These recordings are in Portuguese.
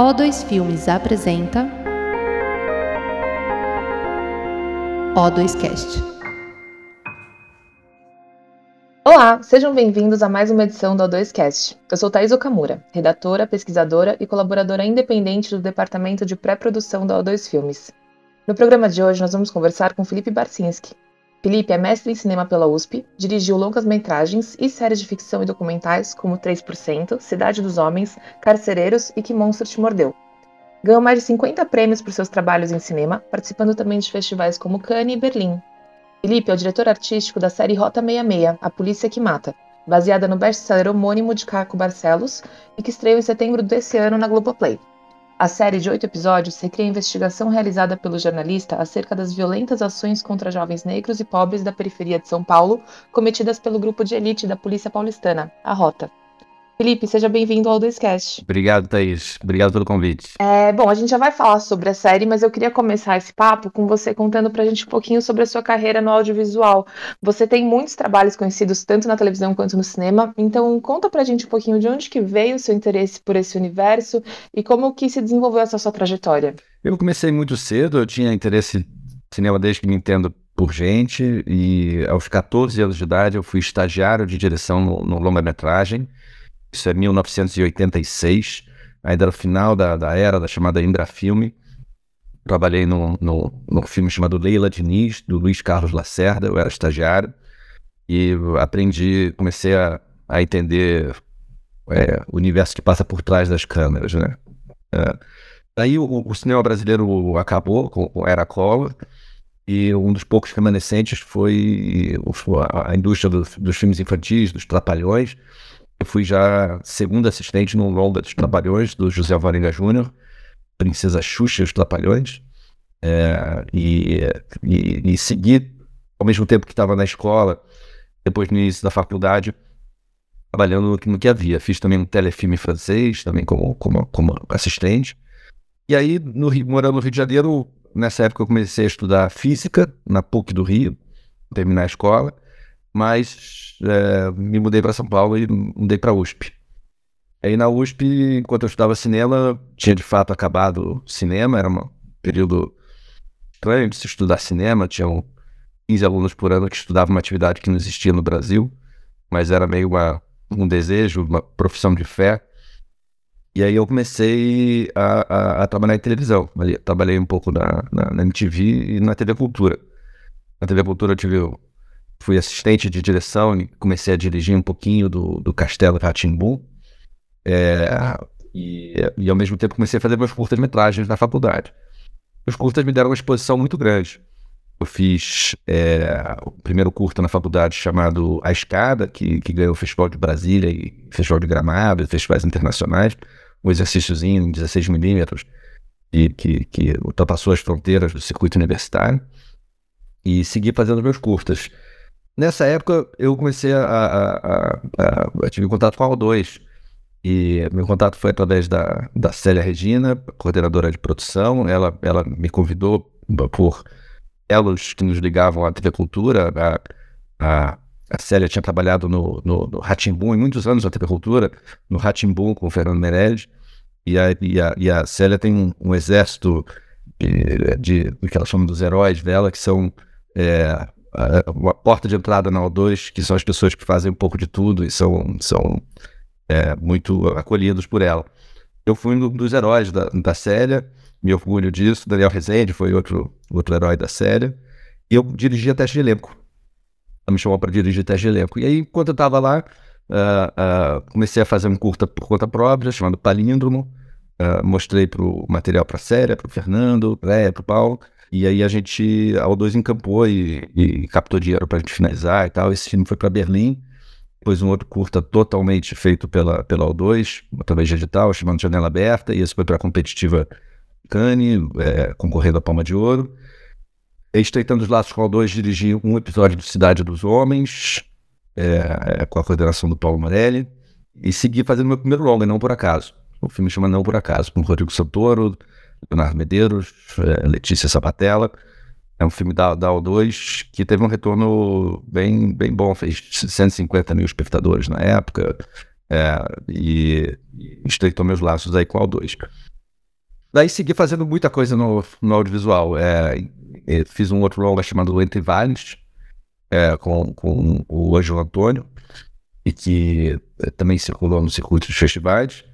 O2 Filmes apresenta O2Cast. Olá, sejam bem-vindos a mais uma edição do O2Cast. Eu sou Thais Okamura, redatora, pesquisadora e colaboradora independente do Departamento de Pré-Produção da O2 Filmes. No programa de hoje, nós vamos conversar com Felipe Barcinski, Felipe é mestre em cinema pela USP, dirigiu longas-metragens e séries de ficção e documentais como 3%, Cidade dos Homens, Carcereiros e Que Monstro Te Mordeu. Ganhou mais de 50 prêmios por seus trabalhos em cinema, participando também de festivais como Cannes e Berlim. Felipe é o diretor artístico da série Rota 66, A Polícia que Mata, baseada no best-seller homônimo de Caco Barcelos e que estreou em setembro desse ano na Globoplay. A série de oito episódios recria a investigação realizada pelo jornalista acerca das violentas ações contra jovens negros e pobres da periferia de São Paulo cometidas pelo grupo de elite da Polícia Paulistana, a Rota. Felipe, seja bem-vindo ao Doiscast. Obrigado, Thaís. Obrigado pelo convite. É, bom, a gente já vai falar sobre a série, mas eu queria começar esse papo com você contando pra gente um pouquinho sobre a sua carreira no audiovisual. Você tem muitos trabalhos conhecidos tanto na televisão quanto no cinema, então conta pra gente um pouquinho de onde que veio o seu interesse por esse universo e como que se desenvolveu essa sua trajetória. Eu comecei muito cedo, eu tinha interesse em cinema desde que me entendo por gente e aos 14 anos de idade eu fui estagiário de direção no, no longa-metragem isso é 1986, ainda no final da, da era da chamada Indra Filme. Trabalhei num, no no filme chamado Leila Diniz, do Luiz Carlos Lacerda, eu era estagiário, e aprendi, comecei a, a entender é, o universo que passa por trás das câmeras, né? É. Aí o, o, cinema brasileiro acabou com, com Era Collor, e um dos poucos remanescentes foi a indústria do, dos filmes infantis, dos trapalhões, eu fui já segundo assistente no longa dos Trapalhões, do José Varenga Júnior, Princesa Xuxa e os Trapalhões, é, e, e, e segui, ao mesmo tempo que estava na escola, depois no início da faculdade, trabalhando no que havia. Fiz também um telefilme francês, também como, como, como assistente. E aí, no Rio, morando no Rio de Janeiro, nessa época eu comecei a estudar física na PUC do Rio, terminar a escola mas é, me mudei para São Paulo e mudei para USP. Aí na USP, enquanto eu estudava cinema, tinha de fato acabado cinema, era um período estranho de se estudar cinema, tinham 15 alunos por ano que estudavam uma atividade que não existia no Brasil, mas era meio uma, um desejo, uma profissão de fé. E aí eu comecei a, a, a trabalhar em televisão. trabalhei um pouco na, na, na MTV e na TV Cultura. Na TV Cultura eu tive fui assistente de direção e comecei a dirigir um pouquinho do, do Castelo Ratimbu. É, e, e ao mesmo tempo comecei a fazer meus curtas-metragens na faculdade. Os curtas me deram uma exposição muito grande. Eu fiz é, o primeiro curta na faculdade chamado A Escada, que, que ganhou o Festival de Brasília e Festival de Gramado, festivais internacionais, um exercíciozinho em 16mm, e que, que ultrapassou as fronteiras do circuito universitário. E segui fazendo meus curtas. Nessa época, eu comecei a, a, a, a eu tive contato com a O2. E meu contato foi através da, da Célia Regina, coordenadora de produção. Ela, ela me convidou por elos que nos ligavam à TV Cultura. A, a, a Célia tinha trabalhado no, no, no Ratimbum, em muitos anos na TV Cultura, no Ratimbum com o Fernando Meirelles. E a, e a, e a Célia tem um, um exército de, de, do que ela chama dos heróis dela, que são é, a, porta de entrada na O2, que são as pessoas que fazem um pouco de tudo e são, são é, muito acolhidos por ela. Eu fui um dos heróis da, da Célia, me orgulho disso. Daniel Rezende foi outro, outro herói da Célia. E eu dirigia teste de elenco. Ela me chamou para dirigir teste de elenco. E aí, enquanto eu estava lá, uh, uh, comecei a fazer um curta por conta própria, chamado Palíndromo. Uh, mostrei pro material para a Célia, para o Fernando, para o Paulo. E aí a gente, a O2 encampou e, e captou dinheiro para a gente finalizar e tal. Esse filme foi para Berlim. Depois um outro curta totalmente feito pela, pela O2, através de edital, chamado Janela Aberta. E esse foi para a competitiva Cannes, é, concorrendo à Palma de Ouro. Estreitando os laços com a O2, dirigi um episódio do Cidade dos Homens, é, é, com a coordenação do Paulo Morelli. E segui fazendo meu primeiro longa, não por acaso. O filme chama Não Por Acaso, com Rodrigo Santoro, Leonardo Medeiros, é, Letícia Sabatella. É um filme da, da O2 que teve um retorno bem, bem bom, fez 150 mil espectadores na época é, e, e estreitou meus laços aí com a O2. Daí segui fazendo muita coisa no, no audiovisual. É, fiz um outro longa chamado Entre Vales, é, com, com o Ângelo Antônio, e que também circulou no circuito de festivais.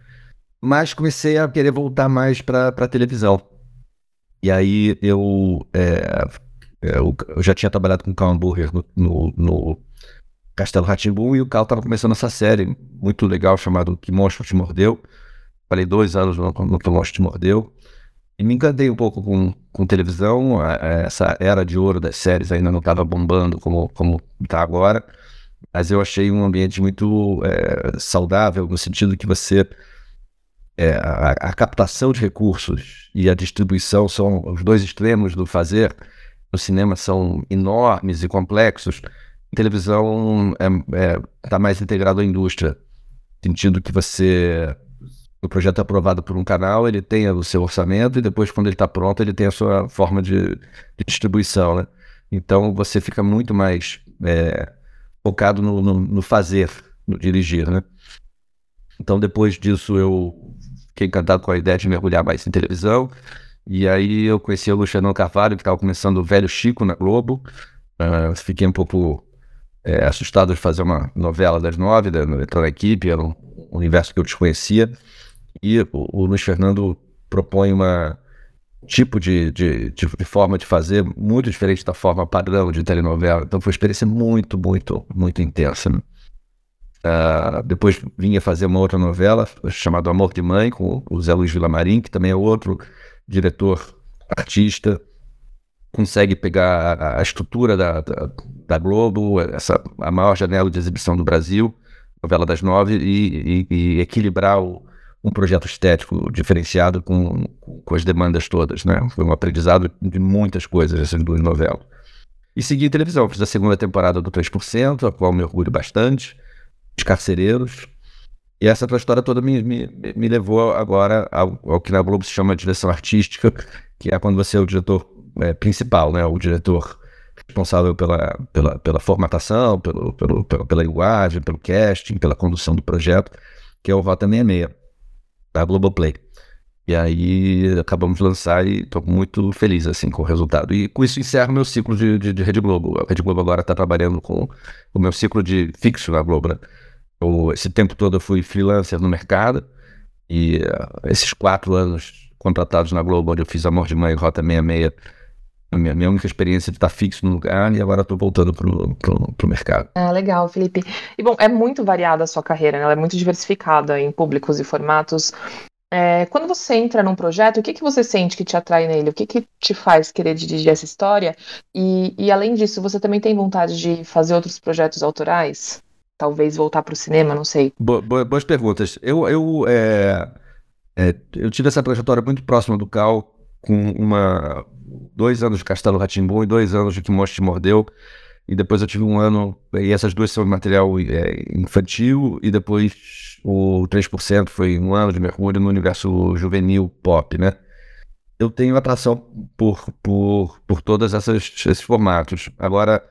Mas comecei a querer voltar mais para a televisão. E aí eu, é, é, eu, eu, já tinha trabalhado com o Carl Hamburger no, no, no Castelo Ratimbu e o Carl estava começando essa série muito legal chamado Que Monstro Te Mordeu. Falei dois anos no, no Que Monstro Te Mordeu. E me encantei um pouco com, com televisão. Essa era de ouro das séries ainda não estava bombando como como está agora. Mas eu achei um ambiente muito é, saudável, no sentido que você. É, a, a, captação de recursos e a distribuição são os dois extremos do fazer. No cinema são enormes e complexos. Em televisão está é, é, tá mais integrado à indústria, sentido que você o projeto é aprovado por um canal, ele tem o seu orçamento e depois, quando ele está pronto, ele tem a sua forma de, de, distribuição, né? Então, você fica muito mais é, focado no, no, no, fazer, no dirigir, né? Então, depois disso, eu fiquei encantado com a ideia de mergulhar mais em televisão. E aí eu conheci o Luciano Carvalho, que estava começando o Velho Chico na Globo. Uh, fiquei um pouco é, assustado de fazer uma novela das nove, da, entrar na equipe, era um universo que eu desconhecia. E o, o Luiz Fernando propõe uma tipo de, de, de, de, forma de fazer muito diferente da forma padrão de telenovela. Então foi uma experiência muito, muito, muito intensa. Né? Uh, depois vinha fazer uma outra novela chamada Amor de Mãe, com o Zé Luiz Villamarim, que também é outro diretor artista. Consegue pegar a, a estrutura da, da, da, Globo, essa, a maior janela de exibição do Brasil, novela das nove, e, e, e equilibrar o, um projeto estético diferenciado com, com as demandas todas, né? Foi um aprendizado de muitas coisas essas duas novelas. E segui televisão, fiz a segunda temporada do 3%, a qual me orgulho bastante, Os Carcereiros, e essa história toda me, me, me levou agora ao, ao, que na Globo se chama direção artística, que é quando você é o diretor é, principal, né? O diretor responsável pela, pela, pela formatação, pelo, pelo, pela, pela linguagem, pelo casting, pela condução do projeto, que é o Rota 66 da Globoplay. E aí acabamos de lançar e estou muito feliz assim com o resultado. E com isso encerro meu ciclo de, de, de Rede Globo. A Rede Globo agora está trabalhando com o meu ciclo de fixo na Globo. Né? Eu, esse tempo todo eu fui freelancer no mercado e uh, esses quatro anos contratados na Globo, onde eu fiz Amor de Mãe e Rota 66, a minha, minha única experiência de estar fixo no lugar e agora estou voltando para o mercado. Ah, legal, Felipe. E bom, é muito variada a sua carreira, né? ela é muito diversificada em públicos e formatos. É, quando você entra num projeto, o que, que você sente que te atrai nele? O que, que te faz querer dirigir essa história? E, e além disso, você também tem vontade de fazer outros projetos autorais? Talvez voltar para o cinema, não sei. Bo boas perguntas. Eu, eu, é, é, eu tive essa trajetória muito próxima do Cal, com uma dois anos de Castelo Ratimbu e dois anos de Que Monstro Te Mordeu. E depois eu tive um ano, e essas duas são material é, infantil, e depois o 3% foi um ano de mergulho no universo juvenil pop, né? Eu tenho atração por, por, por todos esses formatos. Agora,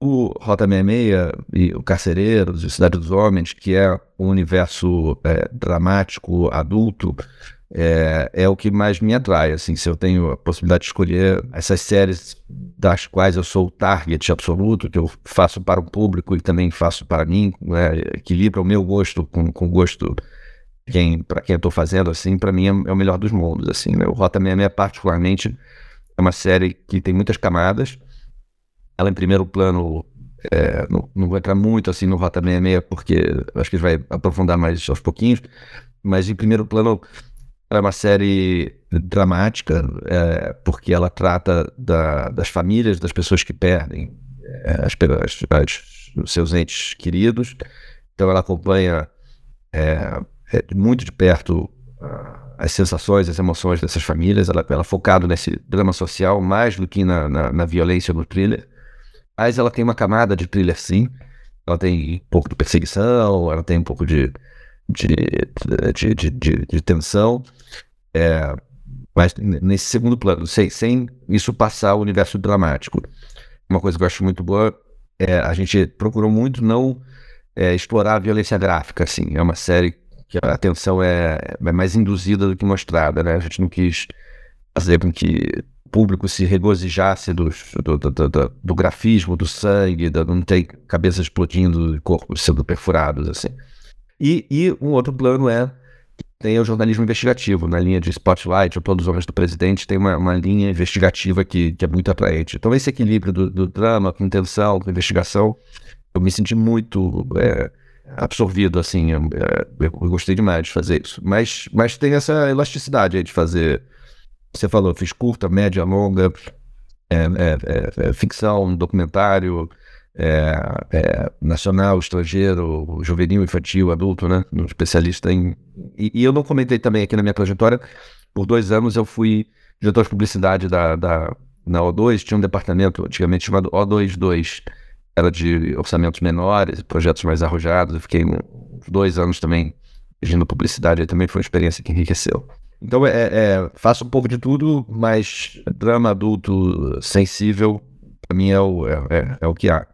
o Rota 66 e o Carcereiros e Cidade dos Homens, que é um universo é, dramático, adulto, é, é o que mais me atrai. Assim, se eu tenho a possibilidade de escolher essas séries das quais eu sou o target absoluto, que eu faço para o público e também faço para mim, né, equilibra o meu gosto com, com o gosto quem, para quem eu estou fazendo, assim, para mim é, é, o melhor dos mundos. Assim, né? O Rota 66, particularmente, é uma série que tem muitas camadas. Ela, em primeiro plano, é, não, não, vou entrar muito assim no Rota 66, porque acho que vai aprofundar mais aos pouquinhos, mas em primeiro plano é uma série dramática, é, porque ela trata da, das famílias das pessoas que perdem é, as, as, os seus entes queridos. Então ela acompanha é, é muito de perto as sensações, as emoções dessas famílias. Ela, ela é focada nesse drama social mais do que na, na, na violência no thriller. Mas ela tem uma camada de thriller sim. Ela tem um pouco de perseguição, ela tem um pouco de de, de, de, de tensão, é, mas nesse segundo plano, sem, sem isso passar o universo dramático. Uma coisa que eu acho muito boa é a gente procurou muito não é, explorar a violência gráfica, assim. É uma série que a atenção é, é mais induzida do que mostrada, né? A gente não quis fazer com que público se regozijasse dos, do, do, do, do grafismo, do sangue, da, não tem cabeça explodindo, corpos sendo perfurados, assim. E, e um outro plano é tem o jornalismo investigativo. Na linha de Spotlight, o Plano dos Homens do Presidente, tem uma, uma linha investigativa que, que, é muito atraente. Então, esse equilíbrio do, do drama com intenção, com investigação, eu me senti muito é, absorvido, assim. Eu, é, eu, gostei demais de fazer isso. Mas, mas tem essa elasticidade de fazer. Você falou, fiz curta, média, longa, é, é, é ficção, documentário, é, é, nacional, estrangeiro, juvenil, infantil, adulto, né? Um especialista em. E, e, eu não comentei também aqui na minha trajetória, por dois anos eu fui diretor de publicidade da, da, na O2, tinha um departamento antigamente chamado O22, era de orçamentos menores, projetos mais arrojados, eu fiquei dois anos também dirigindo publicidade, também foi uma experiência que enriqueceu. Então, é, é, faço um pouco de tudo, mas drama adulto sensível, para mim, é o, é, é, é o que há.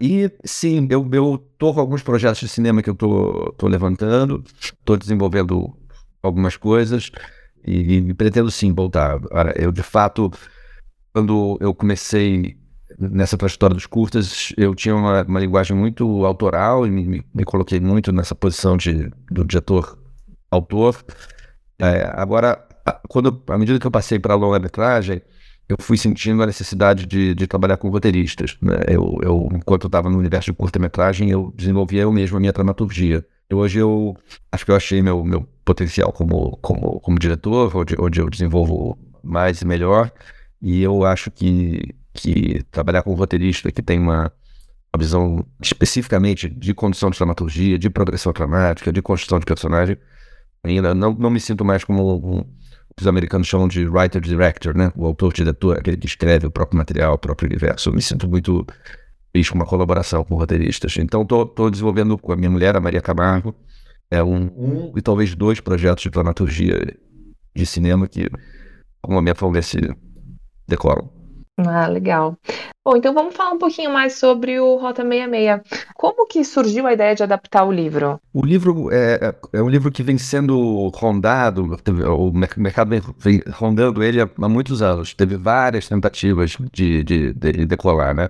E sim, eu, eu tô com alguns projetos de cinema que eu tô, tô levantando, tô desenvolvendo algumas coisas e, e pretendo sim voltar. Eu, de fato, quando eu comecei nessa trajetória dos curtas, eu tinha uma, uma linguagem muito autoral e me, me, coloquei muito nessa posição de, do diretor autor. É, agora, quando, à medida que eu passei para a longa-metragem, eu fui sentindo a necessidade de, de trabalhar com roteiristas. Né? Eu, eu, enquanto eu estava no universo de curta-metragem, eu desenvolvia eu mesmo a minha dramaturgia. E hoje eu acho que eu achei meu, meu potencial como, como, como diretor, onde, onde eu desenvolvo mais e melhor. E eu acho que, que trabalhar com roteirista que tem uma, uma visão especificamente de condução de dramaturgia, de progressão dramática, de construção de personagem, ainda não, não me sinto mais como um, os americanos chamam de writer-director, né? O autor-diretor, aquele que escreve o próprio material, o próprio universo. Eu me sinto muito com uma colaboração com roteiristas. Então, estou desenvolvendo com a minha mulher, a Maria Camargo, é um, um e talvez dois projetos de dramaturgia de cinema que, no momento, vão ver se decoram. Ah, legal. Bom, então vamos falar um pouquinho mais sobre o Rota 66. Como que surgiu a ideia de adaptar o livro? O livro é, é, é um livro que vem sendo rondado, o mercado vem, rondando ele há, há, muitos anos. Teve várias tentativas de, de, de, decolar, né?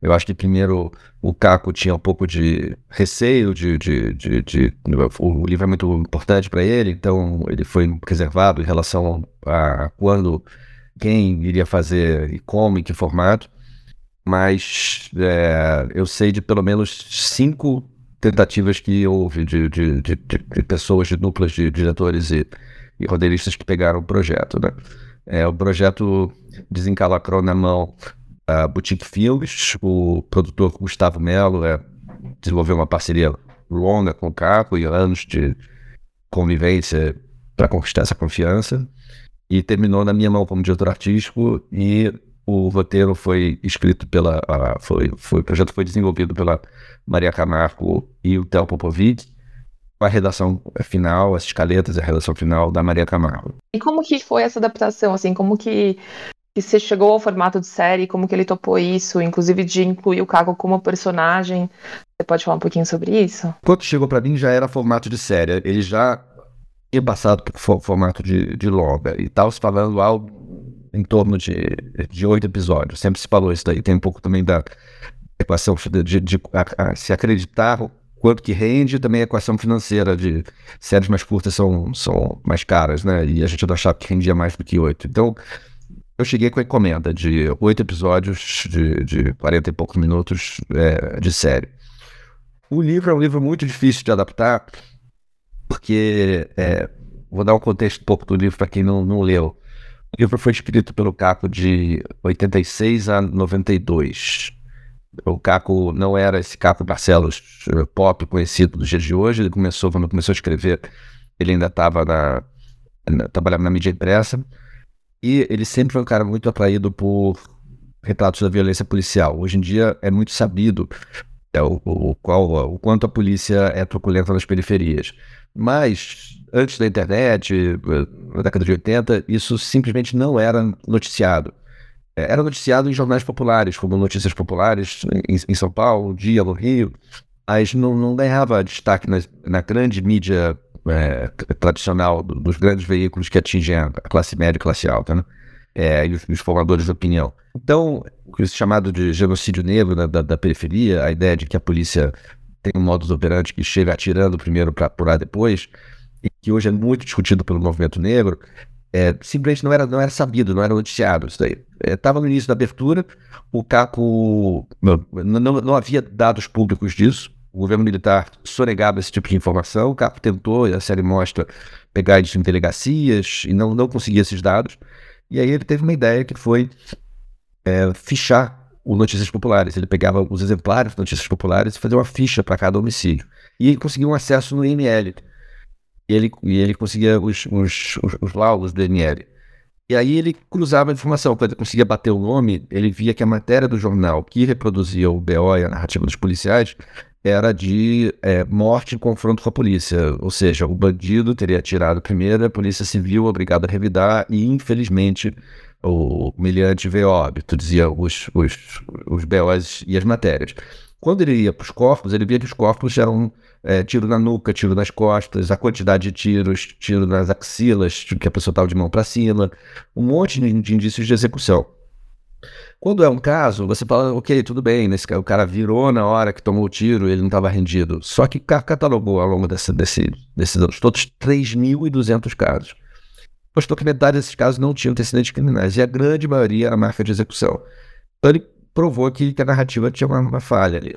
Eu acho que primeiro o Caco tinha um pouco de receio de, de, de, de o livro é muito importante para ele, então ele foi preservado em relação a quando, quem iria fazer e como, em que formato mas é, eu sei de pelo menos cinco tentativas que houve de, de, de, de pessoas, de duplas de diretores e, e roteiristas que pegaram o projeto. Né? É, o projeto desencalacrou na mão a Boutique Filmes, o produtor Gustavo Melo é, desenvolveu uma parceria longa com o Caco e anos de convivência para conquistar essa confiança e terminou na minha mão como diretor artístico e o roteiro foi escrito pela. A, foi, foi, o projeto foi desenvolvido pela Maria Camargo e o Theo Popovic. A redação final, as escaletas, a redação final da Maria Camargo. E como que foi essa adaptação? Assim, como que, que você chegou ao formato de série? Como que ele topou isso? Inclusive de incluir o Caco como personagem. Você pode falar um pouquinho sobre isso? Quando chegou para mim já era formato de série. Ele já tinha passado por formato de, de longa. E estava se falando algo em torno de, de oito episódios. Sempre se falou isso daí. Tem um pouco também da equação de, de, de a, a, se acreditar quanto que rende, também a equação financeira de séries mais curtas são, são mais caras, né? E a gente achava que rendia mais do que oito. Então, eu cheguei com a encomenda de oito episódios de, de 40 e poucos minutos é, de série. O livro é um livro muito difícil de adaptar, porque é, vou dar um contexto um pouco do livro para quem não, não leu. O livro foi escrito pelo Caco de 86 a 92. O Caco não era esse Caco Barcelos eh, pop conhecido dos dias de hoje. Ele começou, quando começou a escrever, ele ainda estava na, na, trabalhava na mídia impressa. E ele sempre foi um cara muito atraído por retratos da violência policial. Hoje em dia é muito sabido é, o, o, qual, o quanto a polícia é truculenta nas periferias. Mas antes da internet, na década de 80, isso simplesmente não era noticiado. É, era noticiado em jornais populares, como Notícias Populares em, em São Paulo, Dia no Rio, mas não, não ganhava destaque na, na, grande mídia é, tradicional dos grandes veículos que atingem a classe média e classe alta, né? É, e os, os, formadores de opinião. Então, o chamado de genocídio negro da, da, da, periferia, a ideia de que a polícia tem um modus operandi que chega atirando primeiro para apurar depois, e que hoje é muito discutido pelo movimento negro, é, simplesmente não era, não era sabido, não era noticiado isso daí. Estava é, no início da abertura, o Caco não, não, não, havia dados públicos disso, o governo militar sonegava esse tipo de informação, o Caco tentou, a série mostra, pegar isso em delegacias e não, não conseguia esses dados. E aí ele teve uma ideia que foi é, fichar o Notícias Populares. Ele pegava os exemplares de Notícias Populares e fazia uma ficha para cada homicídio. E ele conseguia um acesso no IML e ele, e ele conseguia os, os, os, os laudos do ML. E aí ele cruzava a informação. Quando ele conseguia bater o nome, ele via que a matéria do jornal que reproduzia o BO e a narrativa dos policiais era de é, morte em confronto com a polícia. Ou seja, o bandido teria atirado primeiro, a polícia civil obrigada a revidar e, infelizmente, o humilhante veio óbito, dizia os, os, os BOs e as matérias. Quando ele ia para os corpos, ele via que os corpos eram é, tiro na nuca, tiro nas costas, a quantidade de tiros, tiro nas axilas, que a pessoa estava de mão para cima, um monte de indícios de execução. Quando é um caso, você fala, ok, tudo bem, nesse, o cara virou na hora que tomou o tiro, ele não estava rendido. Só que catalogou ao longo desse, desse, desses anos todos 3.200 casos. Postou que metade desses casos não tinham antecedentes criminais, e a grande maioria era marca de execução. Então ele provou que, que a narrativa tinha uma, uma falha ali.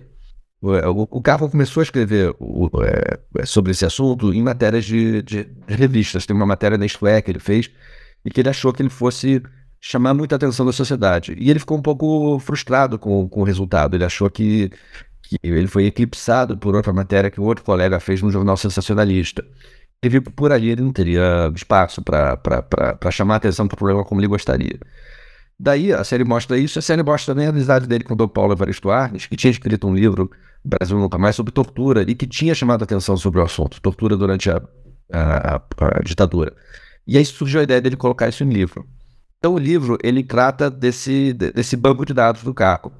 O, o Carro começou a escrever o, é, é, sobre esse assunto em matérias de, de, de, revistas. Tem uma matéria na Isto é que ele fez e que ele achou que ele fosse chamar muita atenção da sociedade. E ele ficou um pouco frustrado com, com o resultado. Ele achou que, que ele foi eclipsado por outra matéria que outro colega fez no jornal sensacionalista. Ele viu que por ali ele não teria espaço para chamar atenção para o problema como ele gostaria. Daí a série mostra isso, a série mostra também a amizade dele com o Dom Paulo Evaristo Arnes, que tinha escrito um livro, Brasil Nunca Mais, sobre tortura, e que tinha chamado a atenção sobre o assunto, tortura durante a, a, a, a ditadura. E aí surgiu a ideia dele colocar isso em livro. Então o livro, ele trata desse, desse banco de dados do Caco.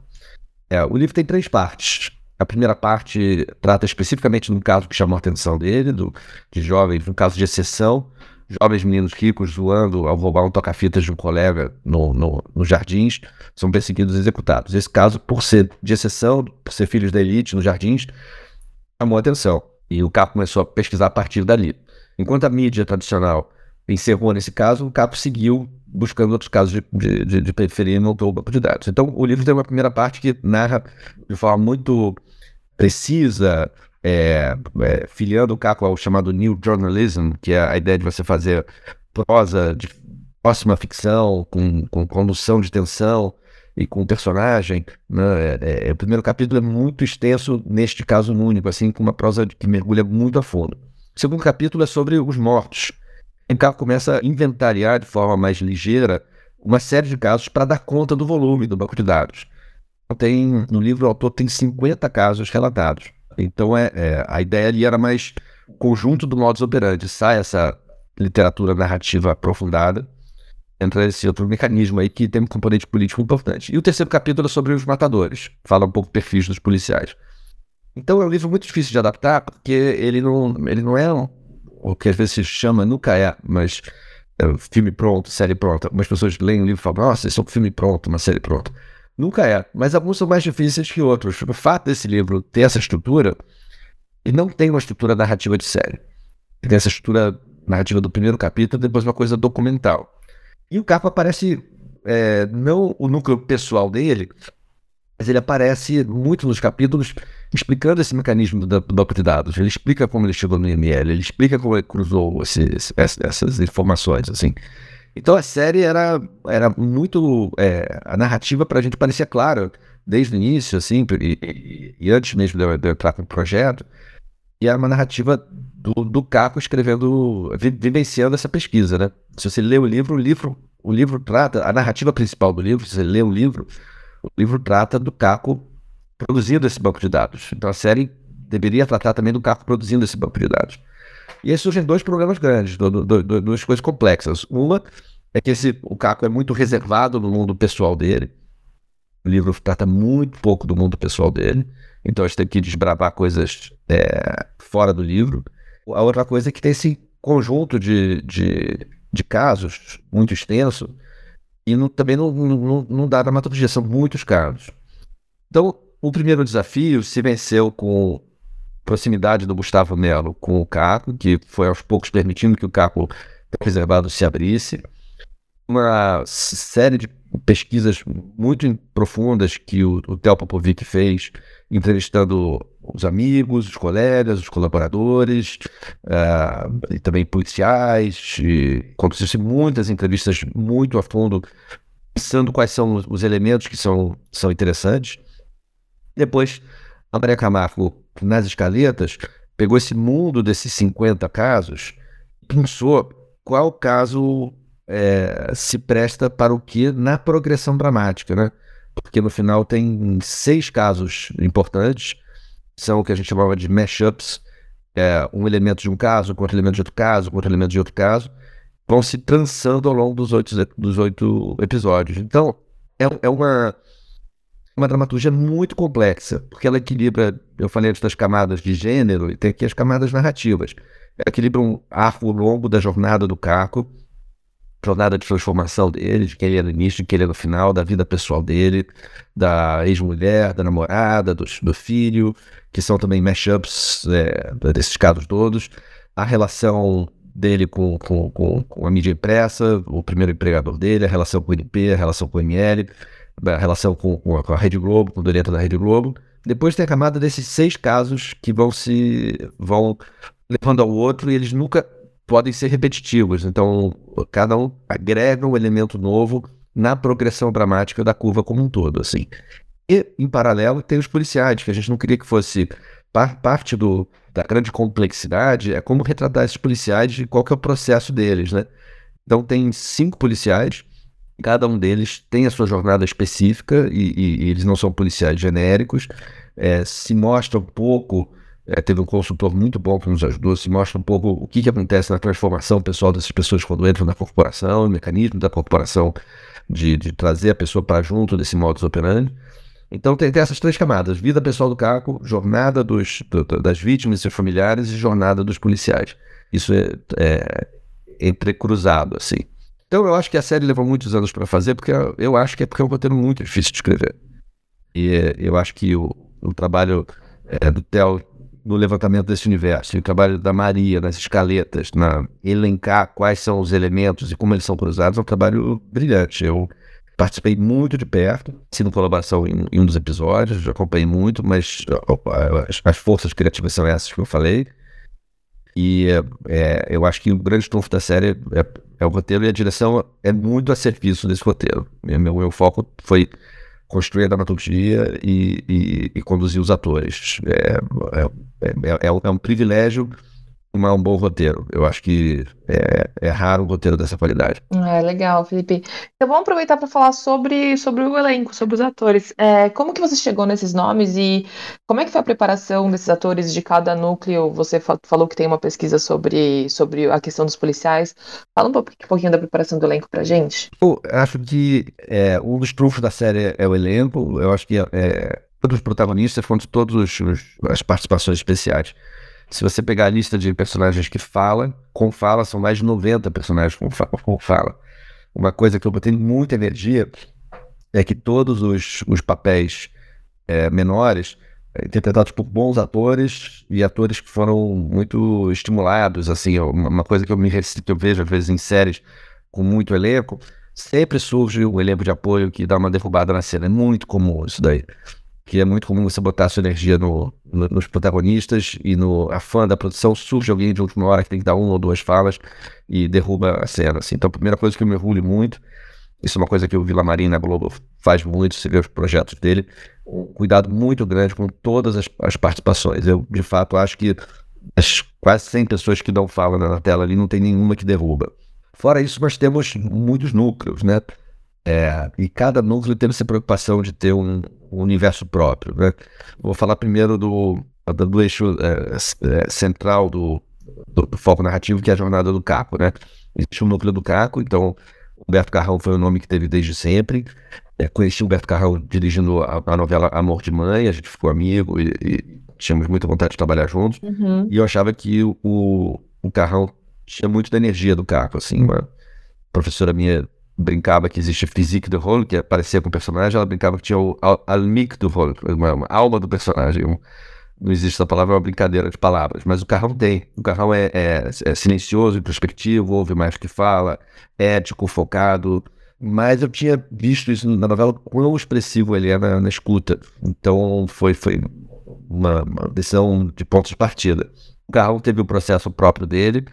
É, o livro tem três partes. A primeira parte trata especificamente de um caso que chamou a atenção dele, do, de jovens, um caso de exceção, jovens meninos ricos zoando ao roubar um toca-fitas de um colega no, no, nos jardins, são perseguidos e executados. Esse caso, por ser de exceção, por ser filhos da elite nos jardins, chamou a atenção. E o Capo começou a pesquisar a partir dali. Enquanto a mídia tradicional encerrou nesse caso, o Capo seguiu buscando outros casos de, de, de, periferia e montou o banco de dados. Então, o livro tem uma primeira parte que narra de forma muito precisa, é, é, filiando o Caco ao chamado New Journalism, que é a ideia de você fazer prosa de próxima ficção, com, com condução de tensão e com personagem. Né? É, é, o primeiro capítulo é muito extenso, neste caso único, assim, com uma prosa que mergulha muito a fundo. O segundo capítulo é sobre os mortos. O Caco começa a inventariar de forma mais ligeira uma série de casos para dar conta do volume do banco de dados. Então, tem, no livro, o autor tem 50 casos relatados. Então é, é, a ideia ali era mais conjunto do modus operandi, sai essa literatura narrativa aprofundada, entra esse outro mecanismo aí que tem um componente político importante. E o terceiro capítulo é sobre os matadores, fala um pouco perfis dos policiais. Então é um livro muito difícil de adaptar, porque ele não, ele não é um, o que às vezes se chama, nunca é, mas é, filme pronto, série pronta. Algumas pessoas leem o livro e falam, nossa, isso é um filme pronto, uma série pronta. Nunca é, mas alguns são mais difíceis que outros. O fato desse livro ter essa estrutura, ele não tem uma estrutura narrativa de série. Ele tem essa estrutura narrativa do primeiro capítulo, depois uma coisa documental. E o Capa aparece, é, não o núcleo pessoal dele, mas ele aparece muito nos capítulos explicando esse mecanismo do, banco de dados. Ele explica como ele chegou no IML, ele explica como ele cruzou esse, essas informações, assim. Então a série era, era muito. É, a narrativa para a gente parecia clara desde o início, assim, e, e, e antes mesmo de eu, de eu entrar no projeto. E era uma narrativa do, do Caco escrevendo, vivenciando essa pesquisa, né? Se você lê o livro, o livro, o livro trata, a narrativa principal do livro, se você lê o livro, o livro trata do Caco produzindo esse banco de dados. Então a série deveria tratar também do Caco produzindo esse banco de dados. E aí surgem dois problemas grandes, duas coisas complexas. Uma é que esse, o Caco é muito reservado no mundo pessoal dele. O livro trata muito pouco do mundo pessoal dele. Então a gente tem que desbravar coisas é, fora do livro. A outra coisa é que tem esse conjunto de, de, de casos muito extenso e não, também não, não, não dá dramaturgia, são muitos casos. Então, o primeiro desafio se venceu com proximidade do Gustavo Melo com o Caco, que foi aos poucos permitindo que o Caco reservado se abrisse. Uma série de pesquisas muito profundas que o, o Theo Popovic fez, entrevistando os amigos, os colegas, os colaboradores, uh, e também policiais, e aconteceu muitas entrevistas muito a fundo, pensando quais são os elementos que são, são interessantes. Depois, a Camargo, nas escaletas, pegou esse mundo desses 50 casos e pensou qual caso é, se presta para o que na progressão dramática, né? Porque no final tem seis casos importantes, são o que a gente chamava de mashups, é, um elemento de um caso com outro elemento de outro caso, com outro elemento de outro caso, vão se trançando ao longo dos oito, dos oito episódios. Então, é, é uma uma dramaturgia muito complexa, porque ela equilibra, eu falei antes das camadas de gênero, e tem aqui as camadas narrativas. Ela equilibra um arco longo da jornada do Caco, jornada de transformação dele, de quem ele é no início, de quem ele é no final, da vida pessoal dele, da ex-mulher, da namorada, do, do, filho, que são também mashups é, desses casos todos. A relação dele com, com, com, com, a mídia impressa, o primeiro empregador dele, a relação com o NP, a relação com o ML a relação com, com, a, Rede Globo, com o diretor da Rede Globo. Depois tem a camada desses seis casos que vão se vão levando ao outro e eles nunca podem ser repetitivos. Então, cada um agrega um elemento novo na progressão dramática da curva como um todo, assim. E, em paralelo, tem os policiais, que a gente não queria que fosse par parte do, da grande complexidade, é como retratar esses policiais e qual que é o processo deles, né? Então, tem cinco policiais, Cada um deles tem a sua jornada específica e, e, e eles não são policiais genéricos. É, se mostra um pouco, é, teve um consultor muito bom que nos ajudou, se mostra um pouco o que, que acontece na transformação pessoal dessas pessoas quando entram na corporação, o mecanismo da corporação de, de trazer a pessoa para junto desse modus operandi. Então tem, tem, essas três camadas: vida pessoal do Caco, jornada dos, do, das vítimas e seus familiares e jornada dos policiais. Isso é, é entrecruzado, assim. Então eu acho que a série levou muitos anos para fazer, porque eu, acho que é porque é um roteiro muito difícil de escrever. E eu acho que o, o trabalho é, do Theo no levantamento desse universo, e o trabalho da Maria nas escaletas, na elencar quais são os elementos e como eles são cruzados, é um trabalho brilhante. Eu participei muito de perto, sendo colaboração em, em um dos episódios, acompanhei muito, mas as, as forças criativas são essas que eu falei. E é, eu acho que o grande trunfo da série é, é, o roteiro e a direção é muito a serviço desse roteiro. Meu, meu foco foi construir a dramaturgia e, e, e conduzir os atores. É, é, é, é um privilégio uma, um bom roteiro. Eu acho que é, é raro um roteiro dessa qualidade. É legal, Felipe. Então vamos aproveitar para falar sobre, sobre o elenco, sobre os atores. É, como que você chegou nesses nomes e como é que foi a preparação desses atores de cada núcleo? Você falou que tem uma pesquisa sobre, sobre a questão dos policiais. Fala um pouquinho da preparação do elenco pra gente. Eu acho que é, um dos trunfos da série é o elenco. Eu acho que é, todos os protagonistas foram todas as participações especiais. Se você pegar a lista de personagens que falam, com fala, são mais de 90 personagens com, fa com fala. Uma coisa que eu botei muita energia é que todos os, os papéis é, menores é, interpretados por bons atores e atores que foram muito estimulados, assim, uma coisa que eu me que eu vejo às vezes em séries com muito elenco, sempre surge um elenco de apoio que dá uma derrubada na cena, é muito comum isso daí que é muito comum você botar sua energia no, no, nos protagonistas e no a fã da produção surge alguém de última hora que tem que dar uma ou duas falas e derruba a cena. Assim. Então, a primeira coisa que eu mergulho muito, isso é uma coisa que o Vila Marina Globo faz muito, você vê os projetos dele, um cuidado muito grande com todas as, as participações. Eu, de fato, acho que as quase 100 pessoas que dão fala na tela ali, não tem nenhuma que derruba. Fora isso, nós temos muitos núcleos, né? É, e cada núcleo tem essa preocupação de ter um, um universo próprio. Né? Vou falar primeiro do, do eixo é, é, central do, do, do, foco narrativo, que é a jornada do Caco. Né? Existe o núcleo do Caco, então Humberto Carrão foi o nome que teve desde sempre. É, conheci o Humberto Carrão dirigindo a, a, novela Amor de Mãe, a gente ficou amigo e, e tínhamos muita vontade de trabalhar juntos. Uhum. E eu achava que o, o carrão tinha muito da energia do carro, assim, uma professora minha brincava que existe physique do role, que aparecia com o personagem, ela brincava que tinha o almic do role, uma, uma alma do personagem, um, não existe essa palavra, é uma brincadeira de palavras, mas o Carrão tem. O Carrão é, é, é silencioso, introspectivo, ouve mais que fala, ético, focado. Mas eu tinha visto isso na novela, quão expressivo ele é na, na escuta. Então foi, foi uma, uma, decisão de pontos de partida. O Carrão teve o processo próprio dele,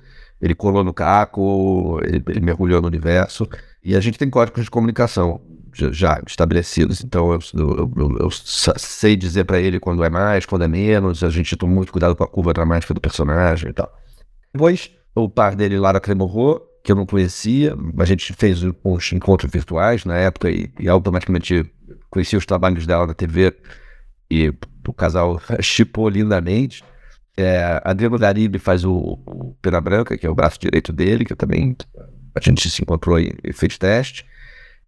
ele colou no caco, ele, ele mergulhou no universo. E a gente tem códigos de comunicação já estabelecidos. Então eu, eu, eu, eu sei dizer para ele quando é mais, quando é menos. A gente toma muito cuidado com a curva dramática do personagem e tal. Depois, o par dele, Lara Cremorro, que eu não conhecia, a gente fez uns encontros virtuais na época e, e automaticamente conheci os trabalhos dela na TV e o casal chipou lindamente. É, Adriano Garibe faz o, o Pena Branca, que é o braço direito dele, que eu também a gente se encontrou e fez teste.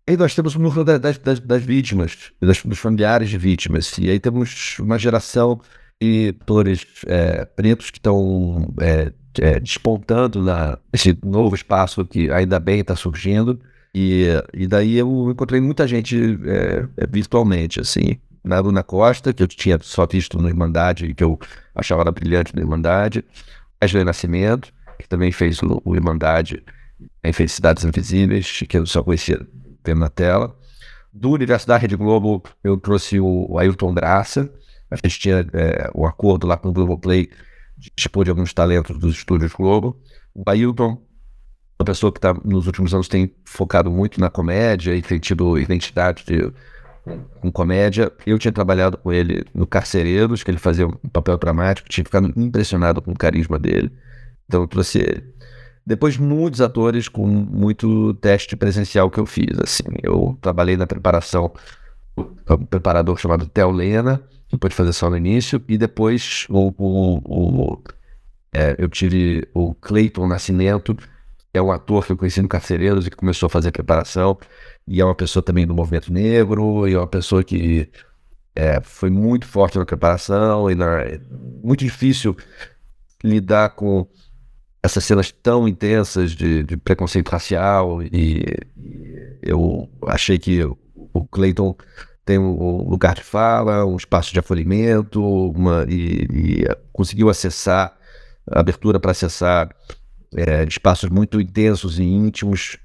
Aí nós temos o núcleo das, das, das vítimas, das, dos familiares de vítimas. E aí temos uma geração de atores é, pretos que estão é, é, despontando nesse novo espaço que ainda bem está surgindo. E, e daí eu encontrei muita gente é, é, virtualmente, assim. Na Luna Costa, que eu tinha só visto no Irmandade, que eu achava ela brilhante no Irmandade. Wesley Nascimento, que também fez o, o Irmandade em Felicidades Invisíveis, que eu só conhecia vendo na tela. Do universo da Rede Globo, eu trouxe o Ailton Graça. A gente tinha é, um acordo lá com o Globoplay de dispor de alguns talentos dos estúdios Globo. O Ailton, uma pessoa que tá, nos últimos anos tem focado muito na comédia e tem tido identidade de, com comédia. Eu tinha trabalhado com ele no Carcereiros, que ele fazia um papel dramático, tinha ficado impressionado com o carisma dele. Então eu trouxe ele. Depois, muitos atores com muito teste presencial que eu fiz. Assim, eu trabalhei na preparação, um preparador chamado Theo Lena, que pôde fazer só no início, e depois o, o, o é, eu tive o Clayton Nascimento, que é um ator que eu conheci no Carcereiros e que começou a fazer preparação, e é uma pessoa também do movimento negro, e é uma pessoa que é, foi muito forte na preparação, e na, é muito difícil lidar com essas cenas tão intensas de, de preconceito racial. E, eu achei que o Clayton tem um lugar de fala, um espaço de acolhimento uma, e, e conseguiu acessar, abertura para acessar é, espaços muito intensos e íntimos,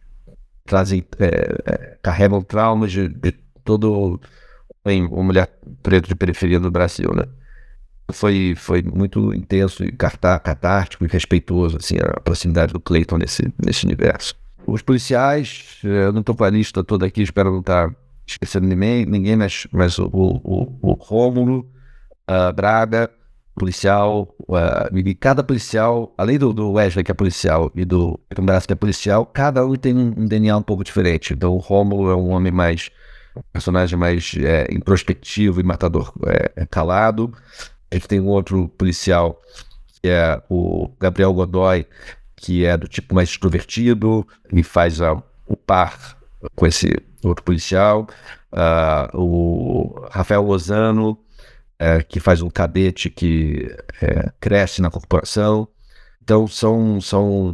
trazem, é, é, carregam traumas de, de todo bem, uma mulher preta de periferia do Brasil, né? foi, foi muito intenso e catártico e respeitoso, assim, a proximidade do Clayton nesse, nesse universo. Os policiais, eh, eu não estou com a lista toda aqui, espero não estar tá esquecendo ninguém, ninguém mas, mas o, o, o Rômulo, uh, Braga, policial, uh, e cada policial, além do, do, Wesley, que é policial, e do Braço, que é policial, cada um tem um, um, DNA um pouco diferente. Então, o Rômulo é um homem mais, personagem mais é, introspectivo e matador é, é calado. A gente tem um outro policial, que é o Gabriel Godoy, que é do tipo mais extrovertido e faz a, o par com esse outro policial. Uh, o Rafael Lozano, uh, que faz um cadete que uh, cresce na corporação. Então, são. são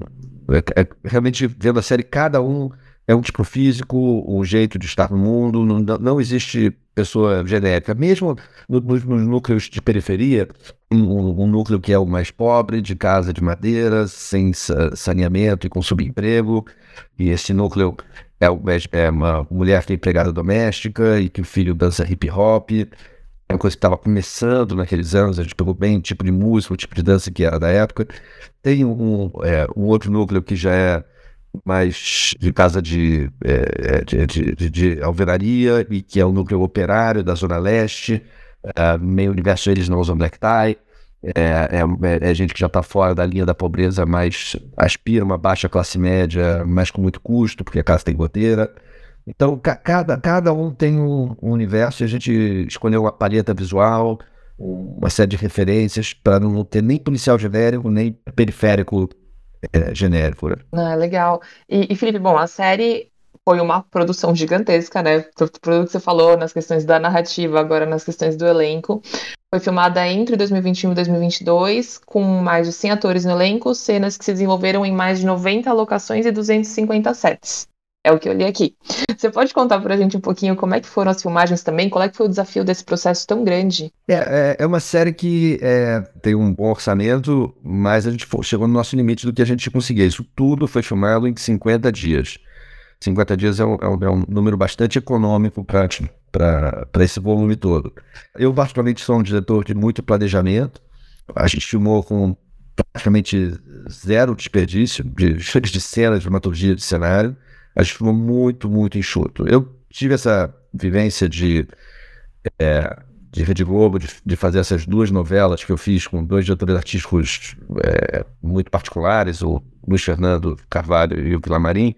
é, é, realmente, vendo a série, cada um é um tipo físico, um jeito de estar no mundo, não, não existe pessoa genérica. Mesmo no, nos, núcleos de periferia, um, um, núcleo que é o mais pobre, de casa de madeira, sem saneamento e com subemprego, e esse núcleo é, é uma mulher que é empregada doméstica e que o filho dança hip hop. É uma coisa que estava começando naqueles anos, a gente pegou bem o tipo de música, o tipo de dança que era da época. Tem um, é, um outro núcleo que já é mais de casa de, é, de, de, de, alvenaria, e que é o núcleo operário da Zona Leste, uh, meio universo eles não usam black tie, é, é, é gente que já está fora da linha da pobreza, mas aspira uma baixa classe média, mas com muito custo, porque a casa tem goteira. Então, ca cada, cada um tem um, um universo e a gente escolheu uma paleta visual, uma série de referências para não ter nem policial genérico, nem periférico é, genérico. Né? Ah, legal. E, e, Felipe, bom, a série foi uma produção gigantesca, né? Tudo que você falou nas questões da narrativa, agora nas questões do elenco. Foi filmada entre 2021 e 2022, com mais de 100 atores no elenco, cenas que se desenvolveram em mais de 90 locações e 250 sets. É o que eu li aqui. Você pode contar pra gente um pouquinho como é que foram as filmagens também? Qual é que foi o desafio desse processo tão grande? É, é, é uma série que é, tem um bom orçamento, mas a gente chegou no nosso limite do que a gente conseguia. Isso tudo foi filmado em 50 dias. 50 dias é um, é um, é um número bastante econômico para esse volume todo. Eu, particularmente, sou um diretor de muito planejamento. A gente filmou com praticamente zero desperdício de, de cenas, de dramaturgia, de cenário a gente ficou muito, muito enxuto. Eu tive essa vivência de, é, de Rede Globo, de, de, fazer essas duas novelas que eu fiz com dois diretores artísticos é, muito particulares, o Luiz Fernando Carvalho e o Vilamarim,